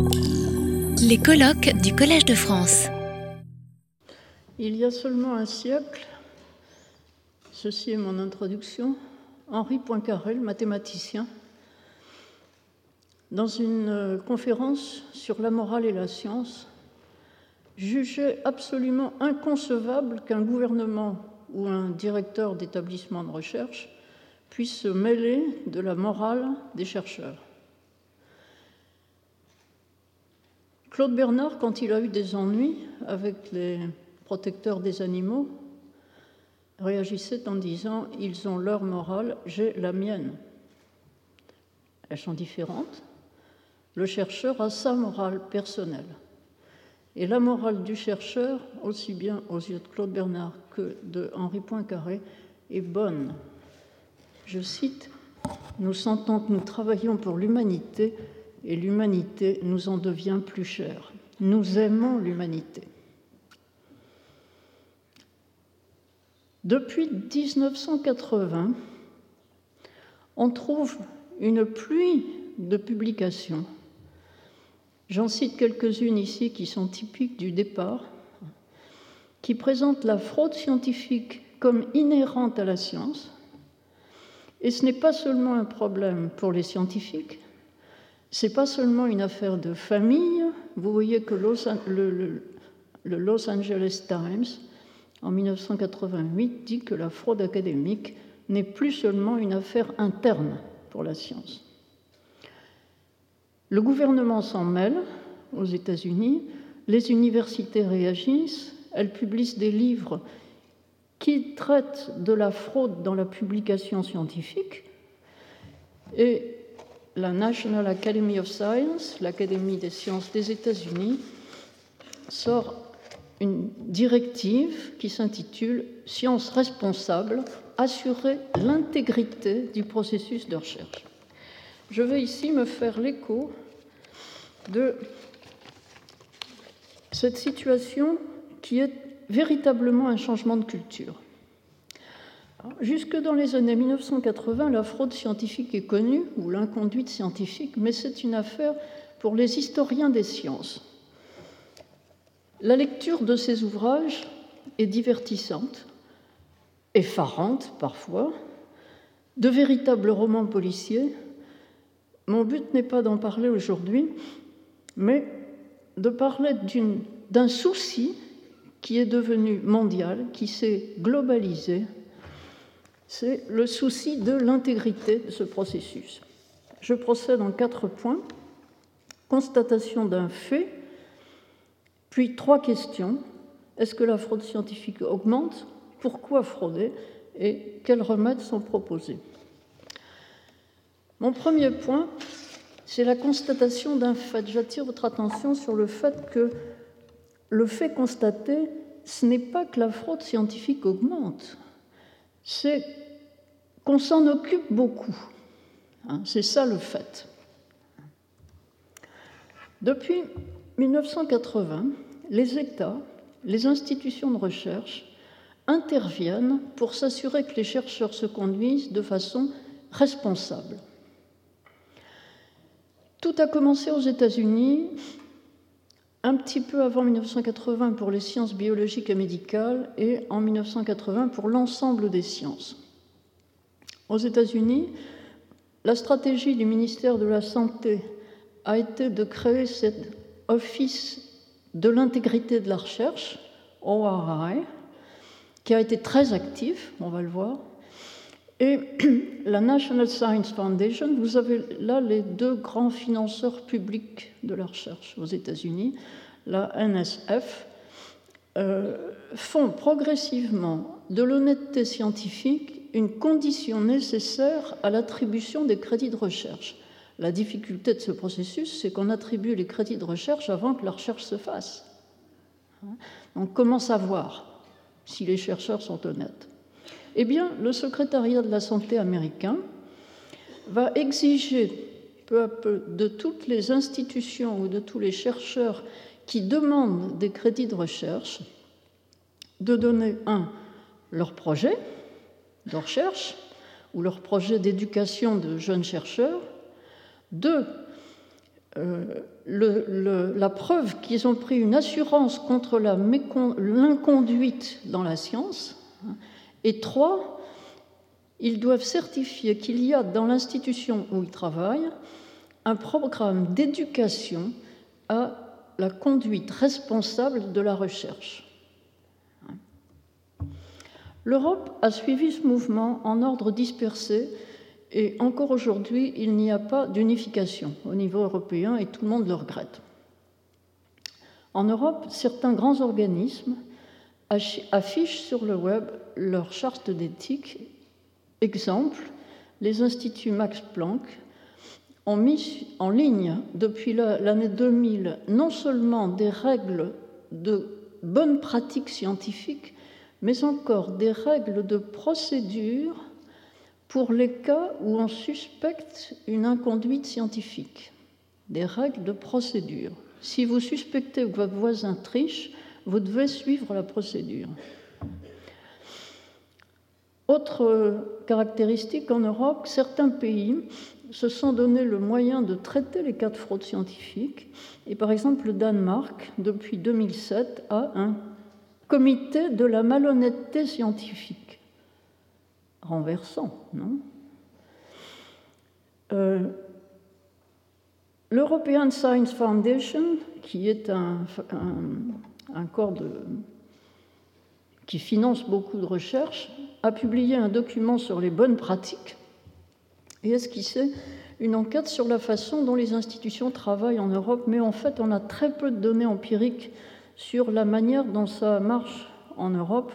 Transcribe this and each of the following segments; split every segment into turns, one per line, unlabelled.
Les colloques du Collège de France.
Il y a seulement un siècle, ceci est mon introduction, Henri Poincaré, mathématicien, dans une euh, conférence sur la morale et la science, jugeait absolument inconcevable qu'un gouvernement ou un directeur d'établissement de recherche puisse se mêler de la morale des chercheurs. Claude Bernard, quand il a eu des ennuis avec les protecteurs des animaux, réagissait en disant Ils ont leur morale, j'ai la mienne. Elles sont différentes. Le chercheur a sa morale personnelle. Et la morale du chercheur, aussi bien aux yeux de Claude Bernard que de Henri Poincaré, est bonne. Je cite Nous sentons que nous travaillons pour l'humanité et l'humanité nous en devient plus chère. Nous aimons l'humanité. Depuis 1980, on trouve une pluie de publications. J'en cite quelques-unes ici qui sont typiques du départ, qui présentent la fraude scientifique comme inhérente à la science. Et ce n'est pas seulement un problème pour les scientifiques, c'est pas seulement une affaire de famille. Vous voyez que le, Los Angeles Times, en 1988, dit que la fraude académique n'est plus seulement une affaire interne pour la science. Le gouvernement s'en mêle aux États-Unis, les universités réagissent, elles publient des livres qui traitent de la fraude dans la publication scientifique et la National Academy of Science, l'Académie des sciences des États-Unis, sort une directive qui s'intitule Sciences responsables, assurer l'intégrité du processus de recherche. Je vais ici me faire l'écho de cette situation qui est véritablement un changement de culture. Jusque dans les années 1980, la fraude scientifique est connue, ou l'inconduite scientifique, mais c'est une affaire pour les historiens des sciences. La lecture de ces ouvrages est divertissante, effarante parfois, de véritables romans policiers. Mon but n'est pas d'en parler aujourd'hui, mais de parler d'un souci qui est devenu mondial, qui s'est globalisé c'est le souci de l'intégrité de ce processus. Je procède en quatre points. Constatation d'un fait, puis trois questions. Est-ce que la fraude scientifique augmente? Pourquoi frauder? Et quels remèdes sont proposés? Mon premier point, c'est la constatation d'un fait. J'attire votre attention sur le fait que le fait constaté, ce n'est pas que la fraude scientifique augmente, c'est qu'on s'en occupe beaucoup. Hein, c'est ça le fait. Depuis 1980, les États, les institutions de recherche interviennent pour s'assurer que les chercheurs se conduisent de façon responsable. Tout a commencé aux États-Unis un petit peu avant 1980 pour les sciences biologiques et médicales et en 1980 pour l'ensemble des sciences. Aux États-Unis, la stratégie du ministère de la Santé a été de créer cet Office de l'intégrité de la recherche, ORI, qui a été très actif, on va le voir, et la National Science Foundation, vous avez là les deux grands financeurs publics de la recherche aux États-Unis, la NSF, euh, font progressivement de l'honnêteté scientifique une condition nécessaire à l'attribution des crédits de recherche. La difficulté de ce processus, c'est qu'on attribue les crédits de recherche avant que la recherche se fasse. Donc comment savoir si les chercheurs sont honnêtes? Eh bien, le secrétariat de la santé américain va exiger peu à peu de toutes les institutions ou de tous les chercheurs qui demandent des crédits de recherche de donner, un, leur projet de recherche ou leur projet d'éducation de jeunes chercheurs, deux, la preuve qu'ils ont pris une assurance contre l'inconduite dans la science. Et trois, ils doivent certifier qu'il y a dans l'institution où ils travaillent un programme d'éducation à la conduite responsable de la recherche. L'Europe a suivi ce mouvement en ordre dispersé et encore aujourd'hui, il n'y a pas d'unification au niveau européen et tout le monde le regrette. En Europe, certains grands organismes affichent sur le web leur charte d'éthique. Exemple, les instituts Max Planck ont mis en ligne depuis l'année 2000 non seulement des règles de bonne pratique scientifique, mais encore des règles de procédure pour les cas où on suspecte une inconduite scientifique. Des règles de procédure. Si vous suspectez que votre voisin triche, vous devez suivre la procédure. Autre caractéristique en Europe, certains pays se sont donné le moyen de traiter les cas de fraude scientifique. Et par exemple, le Danemark, depuis 2007, a un comité de la malhonnêteté scientifique. Renversant, non? Euh, L'European Science Foundation, qui est un, un corps de, qui finance beaucoup de recherches, a publié un document sur les bonnes pratiques et esquissé une enquête sur la façon dont les institutions travaillent en Europe, mais en fait, on a très peu de données empiriques sur la manière dont ça marche en Europe.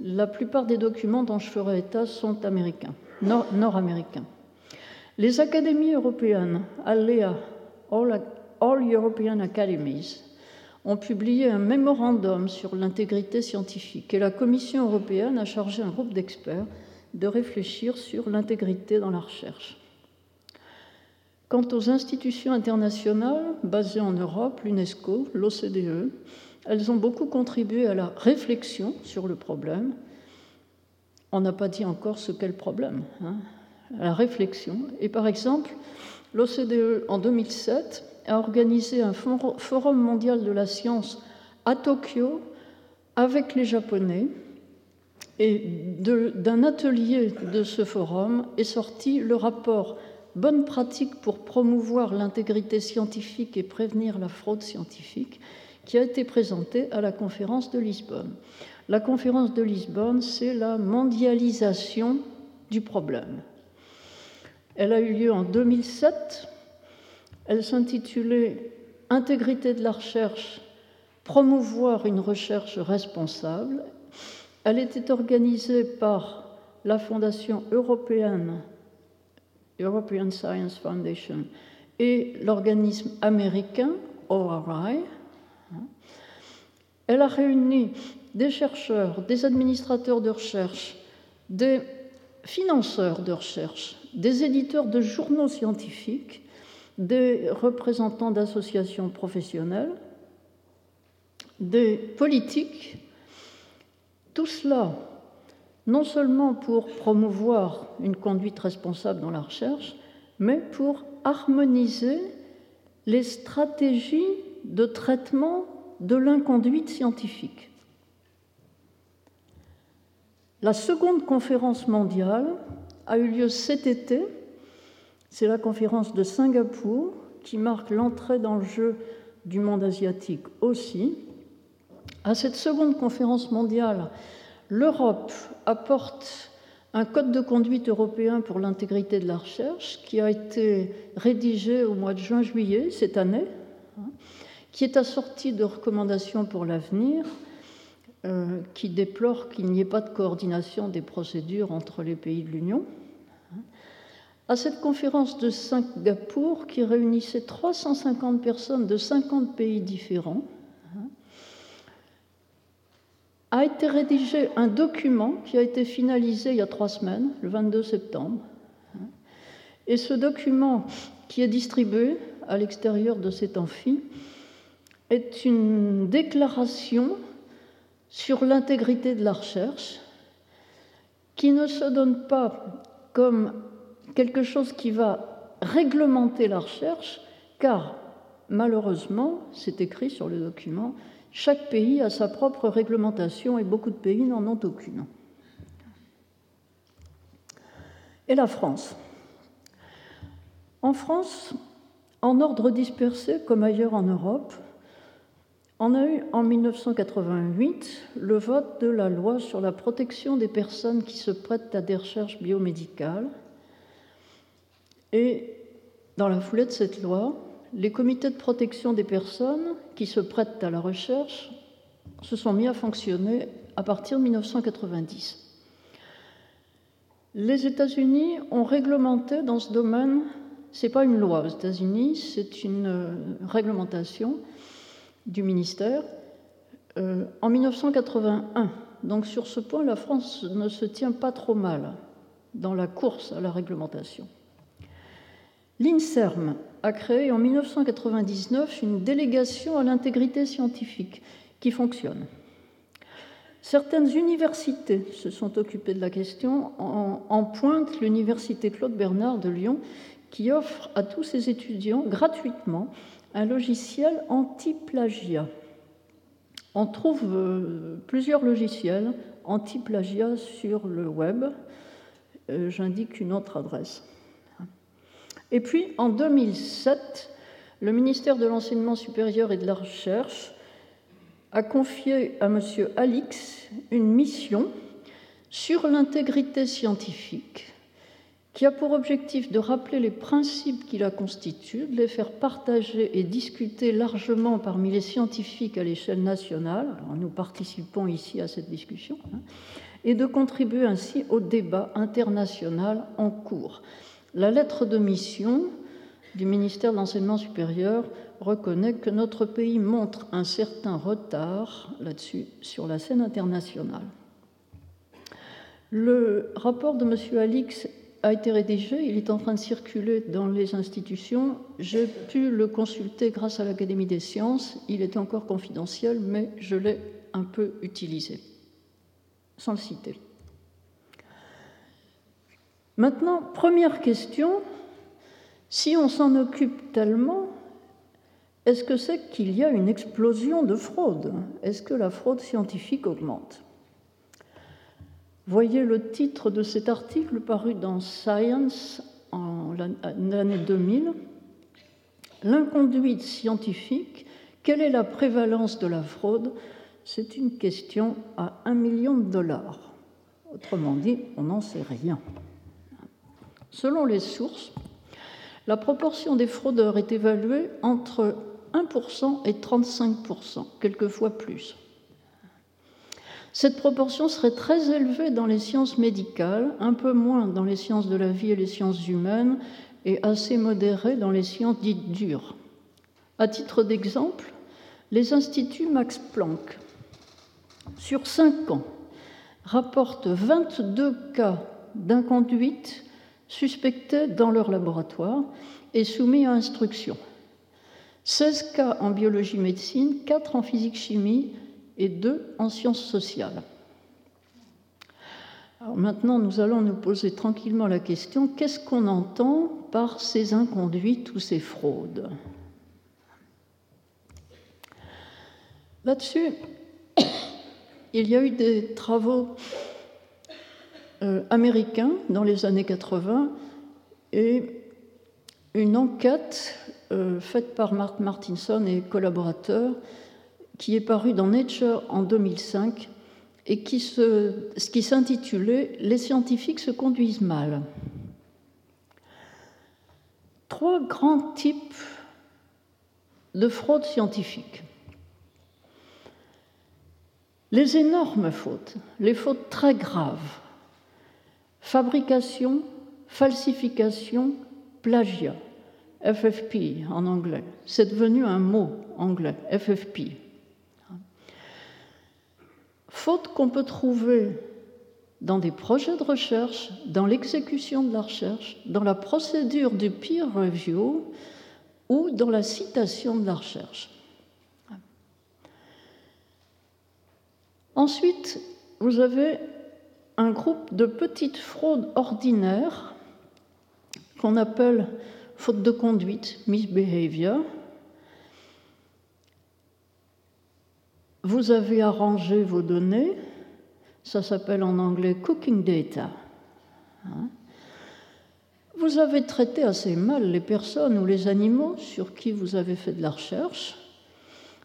La plupart des documents dont je ferai état sont américains, nord-américains. les académies européennes, ALEA, All European Academies, ont publié un mémorandum sur l'intégrité scientifique et la Commission européenne a chargé un groupe d'experts de réfléchir sur l'intégrité dans la recherche. Quant aux institutions internationales basées en Europe, l'UNESCO, l'OCDE, elles ont beaucoup contribué à la réflexion sur le problème. On n'a pas dit encore ce qu'est le problème, hein, la réflexion. Et par exemple, l'OCDE en 2007 a organisé un forum mondial de la science à Tokyo avec les Japonais. Et d'un atelier de ce forum est sorti le rapport Bonne pratique pour promouvoir l'intégrité scientifique et prévenir la fraude scientifique, qui a été présenté à la conférence de Lisbonne. La conférence de Lisbonne, c'est la mondialisation du problème. Elle a eu lieu en 2007 elle s'intitulait Intégrité de la recherche, promouvoir une recherche responsable. Elle était organisée par la Fondation européenne, European Science Foundation, et l'organisme américain ORI. Elle a réuni des chercheurs, des administrateurs de recherche, des financeurs de recherche, des éditeurs de journaux scientifiques des représentants d'associations professionnelles, des politiques, tout cela non seulement pour promouvoir une conduite responsable dans la recherche, mais pour harmoniser les stratégies de traitement de l'inconduite scientifique. La seconde conférence mondiale a eu lieu cet été c'est la conférence de Singapour qui marque l'entrée dans le jeu du monde asiatique aussi. À cette seconde conférence mondiale, l'Europe apporte un code de conduite européen pour l'intégrité de la recherche qui a été rédigé au mois de juin-juillet cette année, hein, qui est assorti de recommandations pour l'avenir, euh, qui déplore qu'il n'y ait pas de coordination des procédures entre les pays de l'Union à cette conférence de Singapour qui réunissait 350 personnes de 50 pays différents, a été rédigé un document qui a été finalisé il y a trois semaines, le 22 septembre. Et ce document qui est distribué à l'extérieur de cet amphi est une déclaration sur l'intégrité de la recherche qui ne se donne pas comme quelque chose qui va réglementer la recherche, car malheureusement, c'est écrit sur le document, chaque pays a sa propre réglementation et beaucoup de pays n'en ont aucune. Et la France? En France, en ordre dispersé comme ailleurs en Europe, on a eu en 1988 le vote de la loi sur la protection des personnes qui se prêtent à des recherches biomédicales. Et dans la foulée de cette loi, les comités de protection des personnes qui se prêtent à la recherche se sont mis à fonctionner à partir de 1990. Les États-Unis ont réglementé dans ce domaine, ce n'est pas une loi aux États-Unis, c'est une euh, réglementation du ministère euh, en 1981. Donc sur ce point, la France ne se tient pas trop mal dans la course à la réglementation. L'INSERM a créé en 1999 une délégation à l'intégrité scientifique qui fonctionne. Certaines universités se sont occupées de la question, en, pointe l'université Claude Bernard de Lyon, qui offre à tous ses étudiants gratuitement un logiciel anti-plagiat. On trouve euh, plusieurs logiciels anti-plagiat sur le web. Euh, j'indique une autre adresse. Et puis, en 2007, le ministère de l'Enseignement supérieur et de la Recherche a confié à M. Alix une mission sur l'intégrité scientifique qui a pour objectif de rappeler les principes qui la constituent, de les faire partager et discuter largement parmi les scientifiques à l'échelle nationale, nous participons ici à cette discussion, hein, et de contribuer ainsi au débat international en cours. La lettre de mission du ministère de l'Enseignement supérieur reconnaît que notre pays montre un certain retard là-dessus sur la scène internationale. Le rapport de M. Alix a été rédigé, il est en train de circuler dans les institutions. J'ai pu le consulter grâce à l'Académie des sciences. Il est encore confidentiel, mais je l'ai un peu utilisé, sans le citer. Maintenant, première question, si on s'en occupe tellement, est-ce que c'est qu'il y a une explosion de fraude? Est-ce que la fraude scientifique augmente? Voyez le titre de cet article paru dans Science en l'année 2000. L'inconduite scientifique, quelle est la prévalence de la fraude? C'est une question à un million de dollars. Autrement dit, on n'en sait rien. Selon les sources, la proportion des fraudeurs est évaluée entre 1% et 35%, quelquefois plus. Cette proportion serait très élevée dans les sciences médicales, un peu moins dans les sciences de la vie et les sciences humaines, et assez modérée dans les sciences dites dures. À titre d'exemple, les instituts Max Planck, sur cinq ans, rapportent 22 cas d'inconduite suspectés dans leur laboratoire et soumis à instruction. 16 cas en biologie-médecine, 4 en physique-chimie, et deux en sciences sociales. Maintenant, nous allons nous poser tranquillement la question qu'est-ce qu'on entend par ces inconduites ou ces fraudes? Là-dessus, il y a eu des travaux euh, américains dans les années 80 et une enquête euh, faite par Mark Martinson et collaborateurs qui est paru dans Nature en 2005 et qui, qui s'intitulait Les scientifiques se conduisent mal. Trois grands types de fraude scientifique. Les énormes fautes, les fautes très graves, fabrication, falsification, plagiat, FFP en anglais, c'est devenu un mot anglais, FFP, faute qu'on peut trouver dans des projets de recherche, dans l'exécution de la recherche, dans la procédure du peer review ou dans la citation de la recherche. Ensuite, vous avez un groupe de petites fraudes ordinaires qu'on appelle faute de conduite, misbehavior. Vous avez arrangé vos données, ça s'appelle en anglais cooking data. Hein? Vous avez traité assez mal les personnes ou les animaux sur qui vous avez fait de la recherche.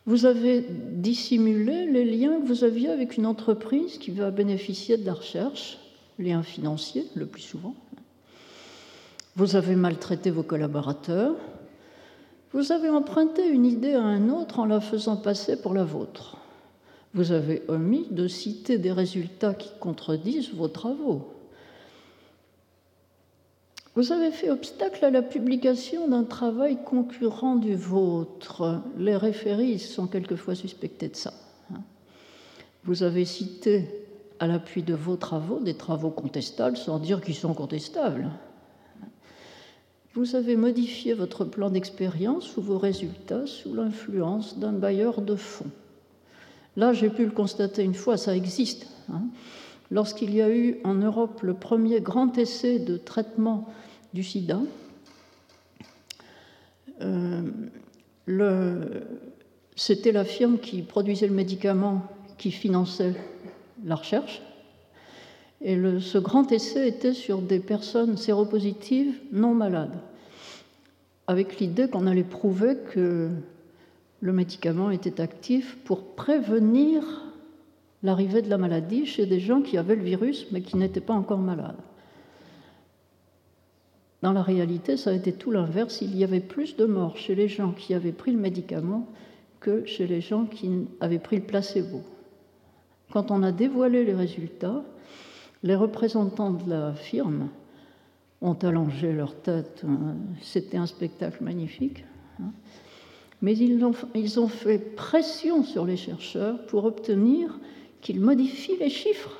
Vous avez dissimulé les liens que vous aviez avec une entreprise qui va bénéficier de la recherche, liens financiers le plus souvent. Vous avez maltraité vos collaborateurs. Vous avez emprunté une idée à un autre en la faisant passer pour la vôtre. Vous avez omis de citer des résultats qui contredisent vos travaux. Vous avez fait obstacle à la publication d'un travail concurrent du vôtre. Les référis sont quelquefois suspectés de ça. Hein. Vous avez cité à l'appui de vos travaux des travaux contestables sans dire qu'ils sont contestables. Vous avez modifié votre plan d'expérience ou vos résultats sous l'influence d'un bailleur de fonds. Là, j'ai pu le constater une fois, ça existe. Hein. Lorsqu'il y a eu en Europe le premier grand essai de traitement du sida, euh, c'était la firme qui produisait le médicament qui finançait la recherche. Et ce grand essai était sur des personnes séropositives non malades, avec l'idée qu'on allait prouver que le médicament était actif pour prévenir l'arrivée de la maladie chez des gens qui avaient le virus mais qui n'étaient pas encore malades. Dans la réalité, ça a été tout l'inverse. Il y avait plus de morts chez les gens qui avaient pris le médicament que chez les gens qui avaient pris le placebo. Quand on a dévoilé les résultats, les représentants de la firme ont allongé leur tête. C'était un spectacle magnifique. Hein. Mais ils ont fait pression sur les chercheurs pour obtenir qu'ils modifient les chiffres,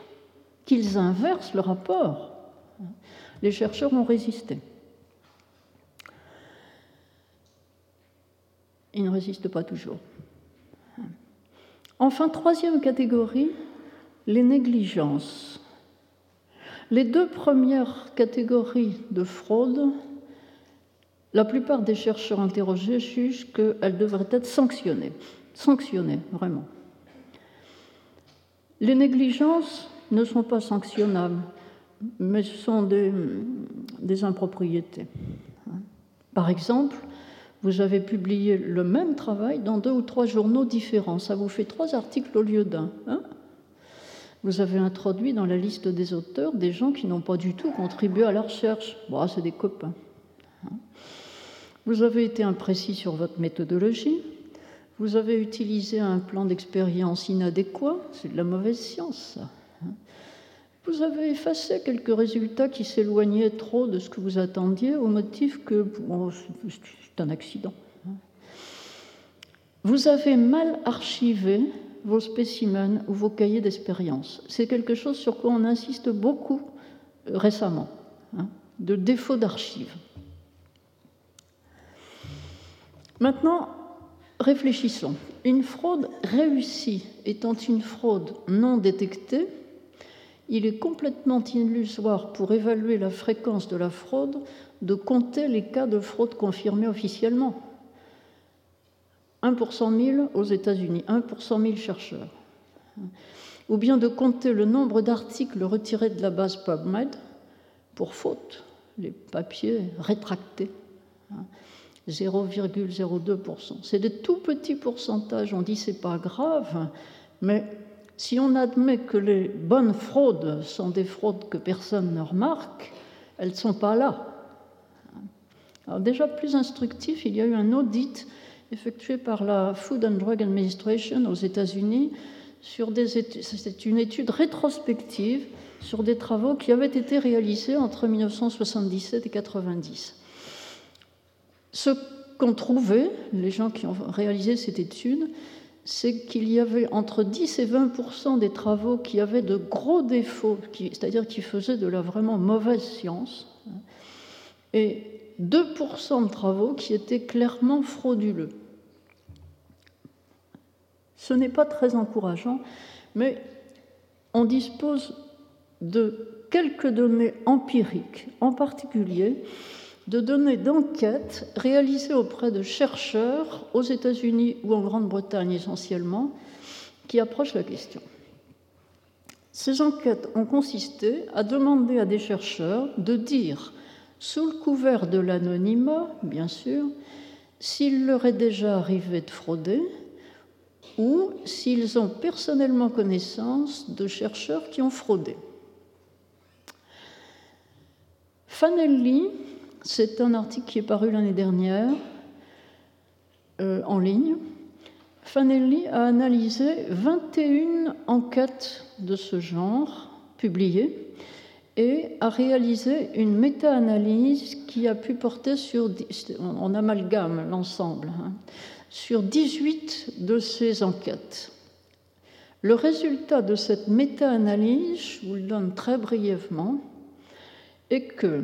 qu'ils inversent le rapport. Les chercheurs ont résisté. Ils ne résistent pas toujours. Enfin, troisième catégorie, les négligences. Les deux premières catégories de fraude, la plupart des chercheurs interrogés jugent qu'elles devraient être sanctionnées. Sanctionnées, vraiment. Les négligences ne sont pas sanctionnables, mais ce sont des, impropriétés. Par exemple, vous avez publié le même travail dans deux ou trois journaux différents. Ça vous fait trois articles au lieu d'un. Hein vous avez introduit dans la liste des auteurs des gens qui n'ont pas du tout contribué à la recherche. Bon, c'est des copains. Hein. Vous avez été imprécis sur votre méthodologie. Vous avez utilisé un plan d'expérience inadéquat. C'est de la mauvaise science, hein. Vous avez effacé quelques résultats qui s'éloignaient trop de ce que vous attendiez au motif que c'est un accident. Hein. Vous avez mal archivé vos spécimens ou vos cahiers d'expérience. C'est quelque chose sur quoi on insiste beaucoup euh, récemment, hein, de défaut d'archives. Maintenant, réfléchissons. Une fraude réussie étant une fraude non détectée, il est complètement illusoire pour évaluer la fréquence de la fraude de compter les cas de fraude confirmés officiellement. 1 pour 100 000 aux États-Unis, 1 pour 100 000 chercheurs. Ou bien de compter le nombre d'articles retirés de la base PubMed pour faute, les papiers rétractés. 0,02%. C'est de tout petits pourcentages. On dit c'est pas grave, mais si on admet que les bonnes fraudes sont des fraudes que personne ne remarque, elles ne sont pas là. Alors déjà plus instructif, il y a eu un audit effectué par la Food and Drug Administration aux États-Unis sur des c'est une étude rétrospective sur des travaux qui avaient été réalisés entre 1977 et 90. Ce qu'ont trouvé les gens qui ont réalisé cette étude, c'est qu'il y avait entre 10 et 20% des travaux qui avaient de gros défauts, c'est-à-dire qui faisaient de la vraiment mauvaise science, et 2% de travaux qui étaient clairement frauduleux. Ce n'est pas très encourageant, mais on dispose de quelques données empiriques, en particulier de données d'enquête réalisées auprès de chercheurs aux États-Unis ou en Grande-Bretagne essentiellement, qui approche la question. Ces enquêtes ont consisté à demander à des chercheurs de dire, sous le couvert de l'anonymat, bien sûr, s'il leur est déjà arrivé de frauder ou s'ils ont personnellement connaissance de chercheurs qui ont fraudé. Fanelli, c'est un article qui est paru l'année dernière euh, en ligne. Fanelli a analysé 21 enquêtes de ce genre publiées et a réalisé une méta-analyse qui a pu porter sur, on amalgame l'ensemble, hein, sur 18 de ces enquêtes. Le résultat de cette méta-analyse, je vous le donne très brièvement, est que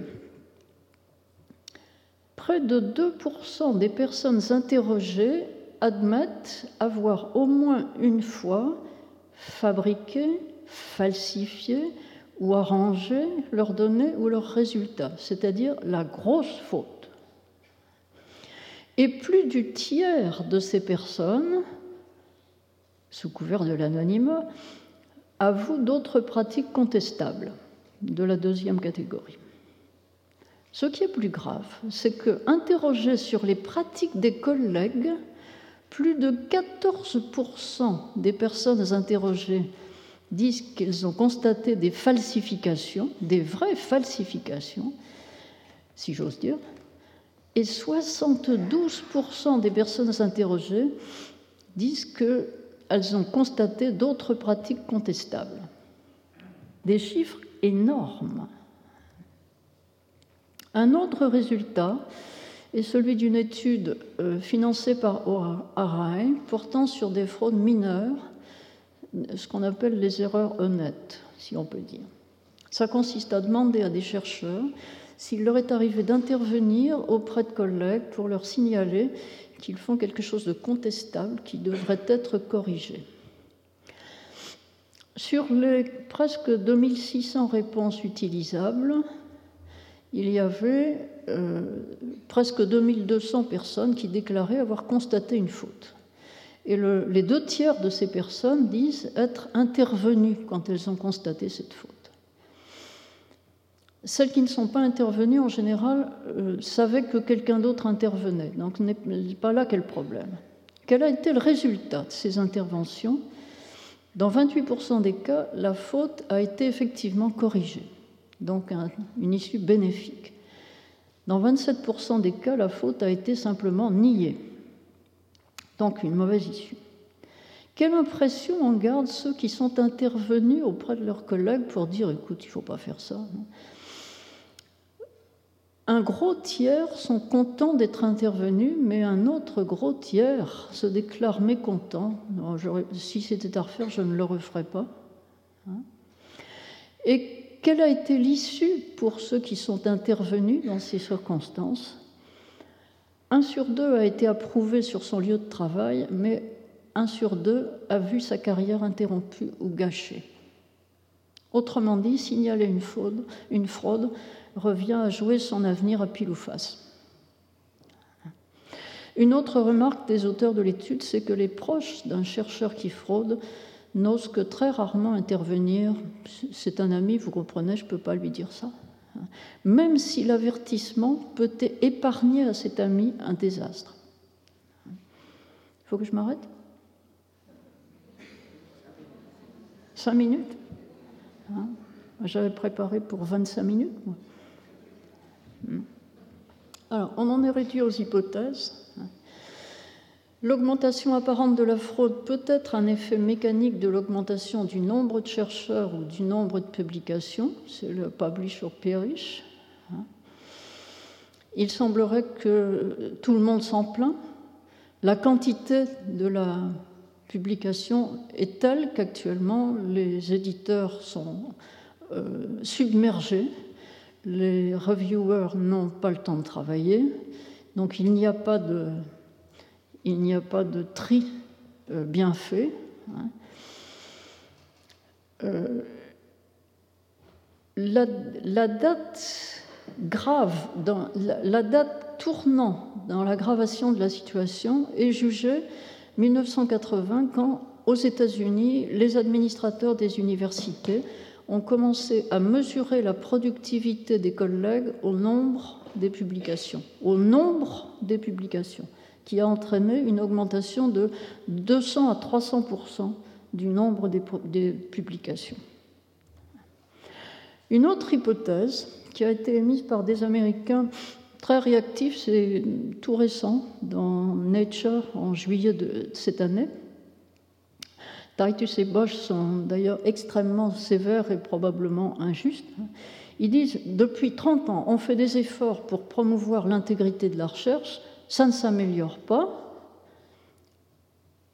près de 2% des personnes interrogées admettent avoir au moins une fois fabriqué, falsifié ou arrangé leurs données ou leurs résultats, c'est-à-dire la grosse faute. Et plus du tiers de ces personnes, sous couvert de l'anonymat, avouent d'autres pratiques contestables de la deuxième catégorie. Ce qui est plus grave, c'est que, interrogés sur les pratiques des collègues, plus de 14% des personnes interrogées disent qu'elles ont constaté des falsifications, des vraies falsifications, si j'ose dire, et 72% des personnes interrogées disent qu'elles ont constaté d'autres pratiques contestables. Des chiffres énormes. Un autre résultat est celui d'une étude euh, financée par ORAI portant sur des fraudes mineures ce qu'on appelle les erreurs honnêtes, si on peut dire. Ça consiste à demander à des chercheurs s'il leur est arrivé d'intervenir auprès de collègues pour leur signaler qu'ils font quelque chose de contestable qui devrait être corrigé. Sur les presque 2600 réponses utilisables, il y avait euh, presque 2200 personnes qui déclaraient avoir constaté une faute. Et les deux tiers de ces personnes disent être intervenues quand elles ont constaté cette faute. Celles qui ne sont pas intervenues, en général, euh, savaient que quelqu'un d'autre intervenait. Donc, ce n'est pas là qu'est le problème. Quel a été le résultat de ces interventions? Dans 28% des cas, la faute a été effectivement corrigée, donc une issue bénéfique. Dans 27% des cas, la faute a été simplement niée donc une mauvaise issue. Quelle impression en gardent ceux qui sont intervenus auprès de leurs collègues pour dire écoute, il ne faut pas faire ça Un gros tiers sont contents d'être intervenus, mais un autre gros tiers se déclare mécontent. si c'était à refaire, je ne le referais pas. Hein. Et quelle a été l'issue pour ceux qui sont intervenus dans ces circonstances? Un sur deux a été approuvé sur son lieu de travail, mais un sur deux a vu sa carrière interrompue ou gâchée. Autrement dit, signaler une fraude, une fraude revient à jouer son avenir à pile ou face. Une autre remarque des auteurs de l'étude, c'est que les proches d'un chercheur qui fraude n'osent que très rarement intervenir. C'est un ami, vous comprenez, je ne peux pas lui dire ça même si l'avertissement peut épargner à cet ami un désastre. Il faut que je m'arrête? Cinq minutes? Hein? J'avais préparé pour 25 minutes. Hmm. Alors, on en est réduit aux hypothèses. L'augmentation apparente de la fraude peut être un effet mécanique de l'augmentation du nombre de chercheurs ou du nombre de publications, c'est le publish or perish. Hein. Il semblerait que tout le monde s'en plaint. La quantité de la publication est telle qu'actuellement les éditeurs sont euh, submergés, les reviewers n'ont pas le temps de travailler, donc il n'y a pas de il n'y a pas de tri euh, bien fait. Hein. Euh, la, date grave, dans, la, date tournant dans l'aggravation de la situation est jugée 1980 quand aux États-Unis, les administrateurs des universités ont commencé à mesurer la productivité des collègues au nombre des publications, au nombre des publications, qui a entraîné une augmentation de 200 à 300% du nombre des, publications. Une autre hypothèse qui a été émise par des Américains très réactifs, c'est tout récent, dans Nature en juillet de cette année. Titus et Bosch sont d'ailleurs extrêmement sévères et probablement injustes. Ils disent depuis 30 ans, on fait des efforts pour promouvoir l'intégrité de la recherche, ça ne s'améliore pas,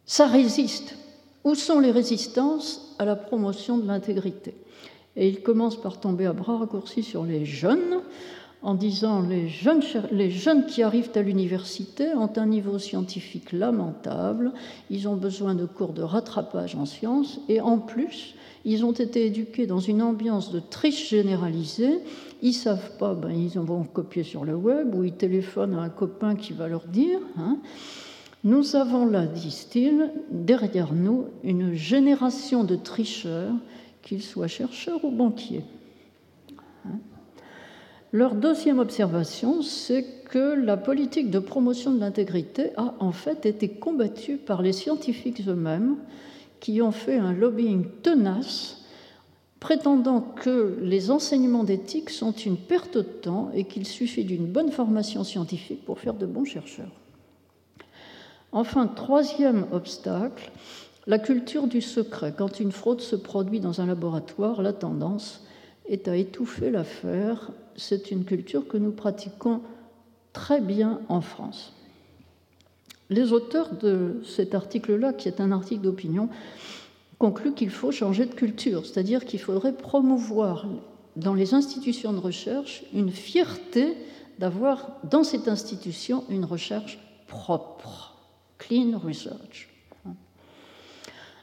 ça résiste. Où sont les résistances? À la promotion de l'intégrité. Et il commence par tomber à bras raccourcis sur les jeunes, en disant les jeunes, les jeunes qui arrivent à l'université ont un niveau scientifique lamentable, ils ont besoin de cours de rattrapage en sciences, et en plus, ils ont été éduqués dans une ambiance de triche généralisée. Ils savent pas, ben, ils vont copier sur le web ou ils téléphonent à un copain qui va leur dire. Hein. Nous avons là, disent-ils, derrière nous une génération de tricheurs, qu'ils soient chercheurs ou banquiers. Hein? Leur deuxième observation, c'est que la politique de promotion de l'intégrité a en fait été combattue par les scientifiques eux-mêmes, qui ont fait un lobbying tenace, prétendant que les enseignements d'éthique sont une perte de temps et qu'il suffit d'une bonne formation scientifique pour faire de bons chercheurs. Enfin, troisième obstacle, la culture du secret. Quand une fraude se produit dans un laboratoire, la tendance est à étouffer l'affaire. C'est une culture que nous pratiquons très bien en France. Les auteurs de cet article-là, qui est un article d'opinion, concluent qu'il faut changer de culture, c'est-à-dire qu'il faudrait promouvoir dans les institutions de recherche une fierté d'avoir dans cette institution une recherche propre clean research.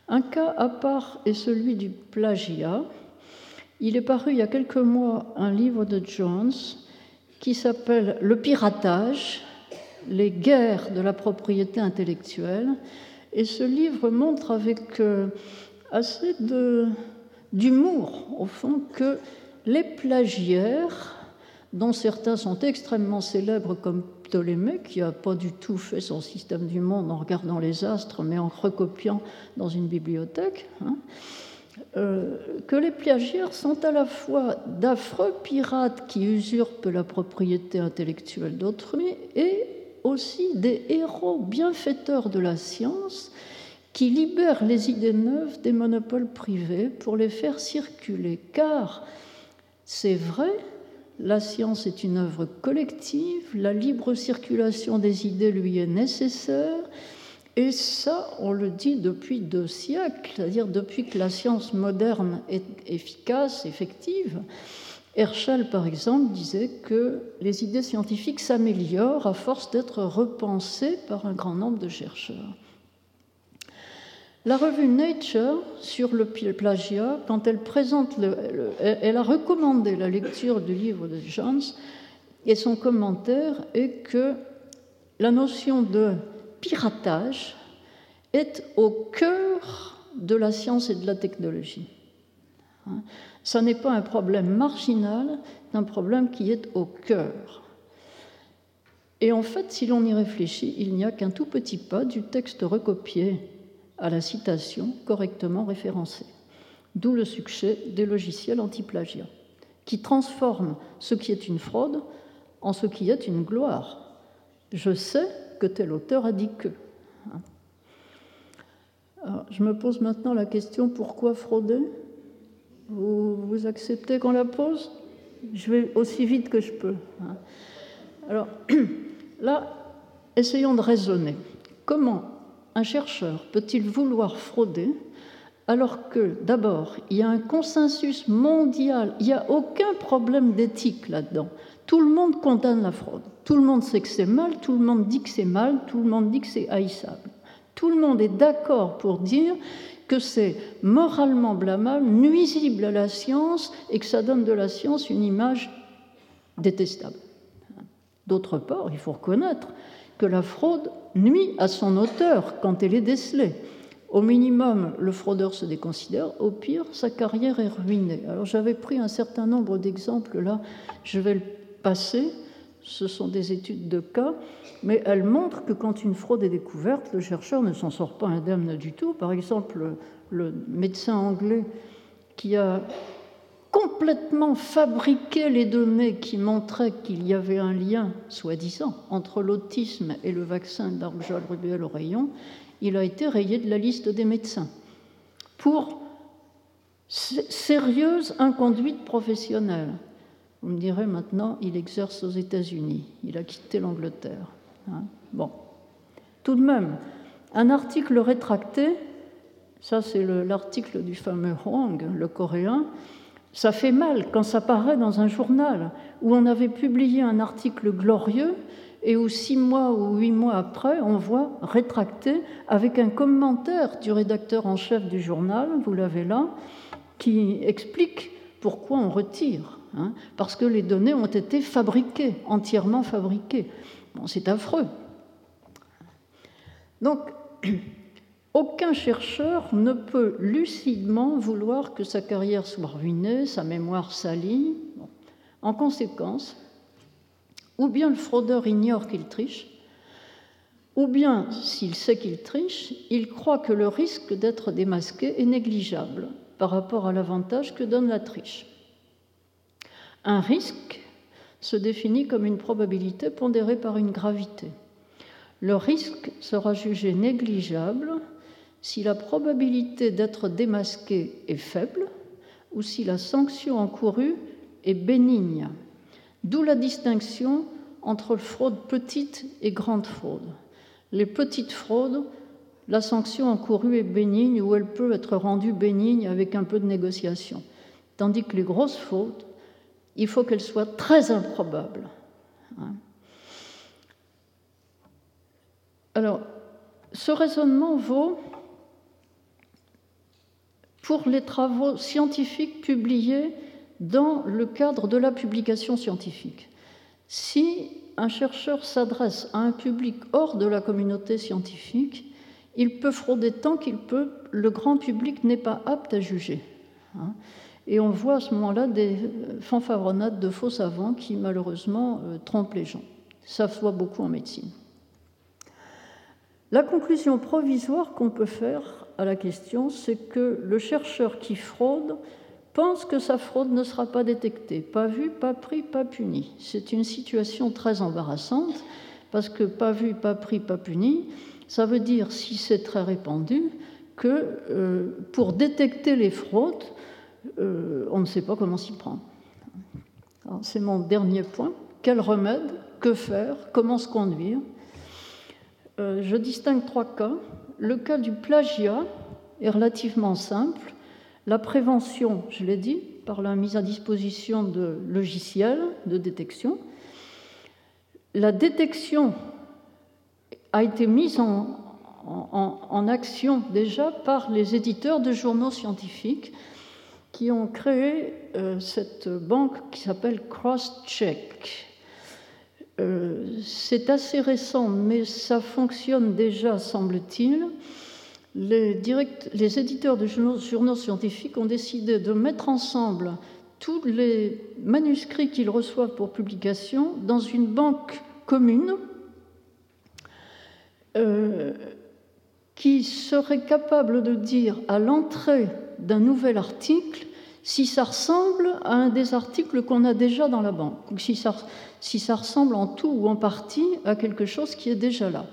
Un cas à part est celui du plagiat. Il est paru il y a quelques mois un livre de Jones qui s'appelle Le piratage, les guerres de la propriété intellectuelle. Et ce livre montre avec euh, assez d'humour, au fond, que les plagiaires, dont certains sont extrêmement célèbres comme Ptolémée, qui n'a pas du tout fait son système du monde en regardant les astres, mais en recopiant dans une bibliothèque, hein, que les plagiaires sont à la fois d'affreux pirates qui usurpent la propriété intellectuelle d'autrui et aussi des héros bienfaiteurs de la science qui libèrent les idées neuves des monopoles privés pour les faire circuler. Car c'est vrai, la science est une œuvre collective, la libre circulation des idées lui est nécessaire, et ça, on le dit depuis deux siècles, c'est-à-dire depuis que la science moderne est efficace, effective. Herschel, par exemple, disait que les idées scientifiques s'améliorent à force d'être repensées par un grand nombre de chercheurs. La revue Nature, sur le plagiat, quand elle présente, elle a recommandé la lecture du livre de Jones, et son commentaire est que la notion de piratage est au cœur de la science et de la technologie. Hein? Ça n'est pas un problème marginal, c'est un problème qui est au cœur. Et en fait, si l'on y réfléchit, il n'y a qu'un tout petit pas du texte recopié à la citation correctement référencée. D'où le succès des logiciels anti-plagiat, qui transforment ce qui est une fraude en ce qui est une gloire. Je sais que tel auteur a dit que. je me pose maintenant la question pourquoi frauder? Vous, vous, acceptez qu'on la pose? Je vais aussi vite que je peux. Hein. Alors là, essayons de raisonner. Comment un chercheur peut-il vouloir frauder alors que, d'abord, il y a un consensus mondial, il n'y a aucun problème d'éthique là-dedans. Tout le monde condamne la fraude. Tout le monde sait que c'est mal, tout le monde dit que c'est mal, tout le monde dit que c'est haïssable. Tout le monde est d'accord pour dire que c'est moralement blâmable, nuisible à la science et que ça donne de la science une image détestable. D'autre part, il faut reconnaître que la fraude nuit à son auteur quand elle est décelée. Au minimum, le fraudeur se déconsidère, au pire, sa carrière est ruinée. Alors j'avais pris un certain nombre d'exemples là, je vais le passer, ce sont des études de cas, mais elles montrent que quand une fraude est découverte, le chercheur ne s'en sort pas indemne du tout. Par exemple, le médecin anglais qui a complètement fabriqué les données qui montraient qu'il y avait un lien, soi-disant, entre l'autisme et le vaccin d'argel rubéole au rayon, il a été rayé de la liste des médecins pour sérieuse inconduite professionnelle. Vous me direz maintenant, il exerce aux États-Unis, il a quitté l'Angleterre. Hein. bon. Tout de même, un article rétracté, ça c'est l'article du fameux Huang, le coréen, ça fait mal quand ça paraît dans un journal où on avait publié un article glorieux et où six mois ou huit mois après, on voit rétracté avec un commentaire du rédacteur en chef du journal, vous l'avez là, qui explique pourquoi on retire. Hein, parce que les données ont été fabriquées, entièrement fabriquées. C'est affreux. Donc, aucun chercheur ne peut lucidement vouloir que sa carrière soit ruinée, sa mémoire salie. En conséquence, ou bien le fraudeur ignore qu'il triche, ou bien, s'il sait qu'il triche, il croit que le risque d'être démasqué est négligeable par rapport à l'avantage que donne la triche. Un risque se définit comme une probabilité pondérée par une gravité. Le risque sera jugé négligeable si la probabilité d'être démasqué est faible ou si la sanction encourue est bénigne. D'où la distinction entre fraude petite et grande fraude. Les petites fraudes, la sanction encourue est bénigne ou elle peut être rendue bénigne avec un peu de négociation. Tandis que les grosses fraudes, il faut qu'elles soient très improbables. Hein. Alors, ce raisonnement vaut pour les travaux scientifiques publiés dans le cadre de la publication scientifique. Si un chercheur s'adresse à un public hors de la communauté scientifique, il peut frauder tant qu'il peut, le grand public n'est pas apte à juger. Et on voit à ce moment-là des fanfaronnades de faux savants qui malheureusement euh, trompent les gens. Ça se voit beaucoup en médecine. La conclusion provisoire qu'on peut faire à la question, c'est que le chercheur qui fraude pense que sa fraude ne sera pas détectée, pas vue, pas pris, pas puni. C'est une situation très embarrassante parce que pas vu, pas pris, pas puni, ça veut dire, si c'est très répandu, que euh, pour détecter les fraudes, euh, on ne sait pas comment s'y prendre. C'est mon dernier point. Quel remède Que faire Comment se conduire? Euh, Je distingue trois cas. Le cas du plagiat est relativement simple. La prévention, je l'ai dit, par la mise à disposition de logiciels de détection. La détection a été mise en, en, action déjà par les éditeurs de journaux scientifiques qui ont créé euh, cette banque qui s'appelle Crosscheck. Euh, c'est assez récent, mais ça fonctionne déjà, semble-t-il les, éditeurs de journaux, scientifiques ont décidé de mettre ensemble tous les manuscrits qu'ils reçoivent pour publication dans une banque commune euh, qui serait capable de dire à l'entrée d'un nouvel article si ça ressemble à un des articles qu'on a déjà dans la banque, ou si ça ressemble en tout ou en partie à quelque chose qui est déjà là.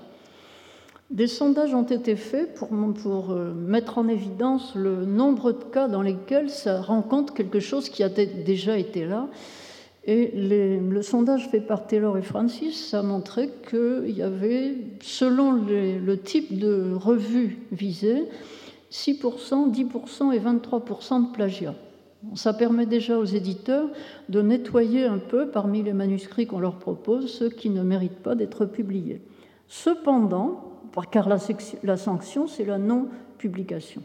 Des sondages ont été faits pour, euh, mettre en évidence le nombre de cas dans lesquels ça rencontre quelque chose qui a déjà été là. Et le sondage fait par Taylor et Francis a montré qu'il y avait, selon le type de revue visée, 6%, 10% et 23% de plagiat. Ça permet déjà aux éditeurs de nettoyer un peu parmi les manuscrits qu'on leur propose ceux qui ne méritent pas d'être publiés. Cependant, car la, sanction, c'est la non-publication.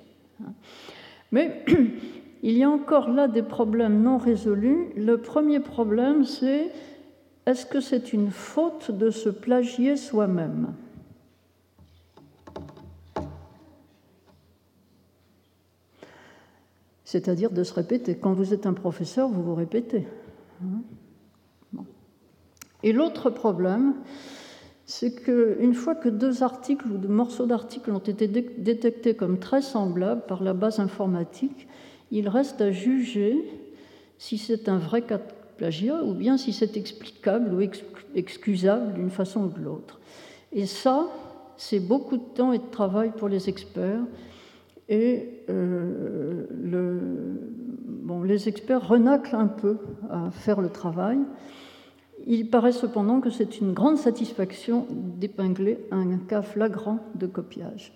Mais il y a encore là des problèmes non résolus. Le premier problème, c'est est-ce que c'est une faute de se plagier soi-même? C'est-à-dire de se répéter. Quand vous êtes un professeur, vous vous répétez. Hein. Et l'autre problème, c'est qu'une fois que deux articles ou deux morceaux d'articles ont été détectés comme très semblables par la base informatique, il reste à juger si c'est un vrai cas de plagiat ou bien si c'est explicable ou excusable d'une façon ou de l'autre. Et ça, c'est beaucoup de temps et de travail pour les experts. Et euh, les experts renaclent un peu à faire le travail. Il paraît cependant que c'est une grande satisfaction d'épingler un cas flagrant de copiage.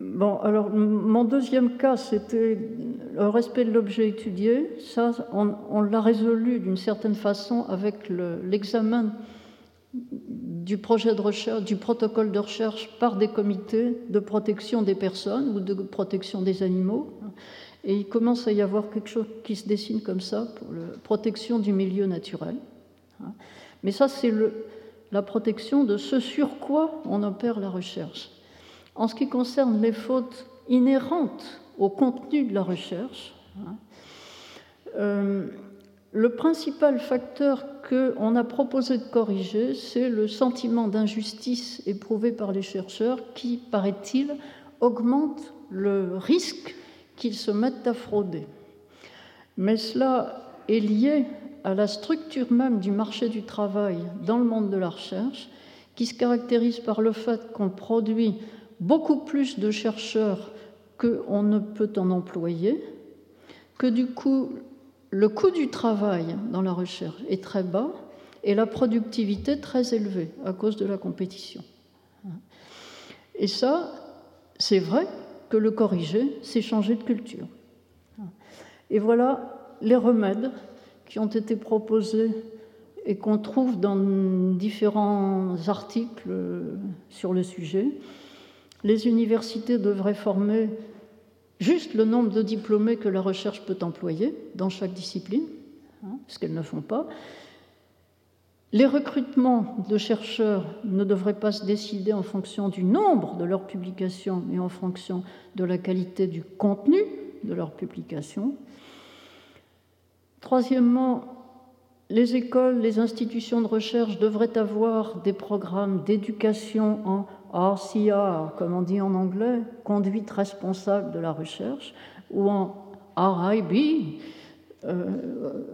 Bon, alors mon deuxième cas, c'était le respect de l'objet étudié. Ça, on, l'a résolu d'une certaine façon avec l'examen du projet de recherche, du protocole de recherche par des comités de protection des personnes ou de protection des animaux. Et il commence à y avoir quelque chose qui se dessine comme ça pour la protection du milieu naturel. Mais ça, c'est la protection de ce sur quoi on opère la recherche. En ce qui concerne les fautes inhérentes au contenu de la recherche, hein, euh, le principal facteur qu'on a proposé de corriger, c'est le sentiment d'injustice éprouvé par les chercheurs qui, paraît-il, augmente le risque qu'ils se mettent à frauder. Mais cela est lié à la structure même du marché du travail dans le monde de la recherche, qui se caractérise par le fait qu'on produit beaucoup plus de chercheurs qu'on ne peut en employer, que du coup le coût du travail dans la recherche est très bas et la productivité très élevée à cause de la compétition. Et ça, c'est vrai que le corriger, c'est changer de culture. Et voilà les remèdes qui ont été proposés et qu'on trouve dans différents articles sur le sujet. Les universités devraient former juste le nombre de diplômés que la recherche peut employer dans chaque discipline, hein, ce qu'elles ne font pas. Les recrutements de chercheurs ne devraient pas se décider en fonction du nombre de leurs publications, mais en fonction de la qualité du contenu de leurs publications. Troisièmement, les écoles, les institutions de recherche devraient avoir des programmes d'éducation en RCR, comme on dit en anglais, conduite responsable de la recherche, ou en RIB, euh,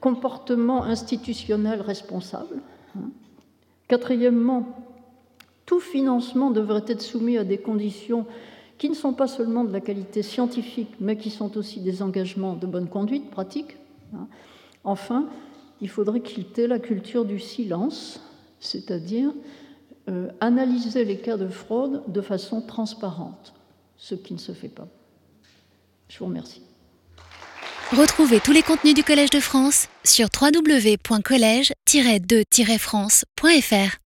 comportement institutionnel responsable. Quatrièmement, tout financement devrait être soumis à des conditions qui ne sont pas seulement de la qualité scientifique, mais qui sont aussi des engagements de bonne conduite pratique. Enfin, il faudrait ait la culture du silence, c'est-à-dire euh, analyser les cas de fraude de façon transparente, ce qui ne se fait pas. Je vous remercie.
Retrouvez tous les contenus du Collège de France sur www.colège-2-france.fr.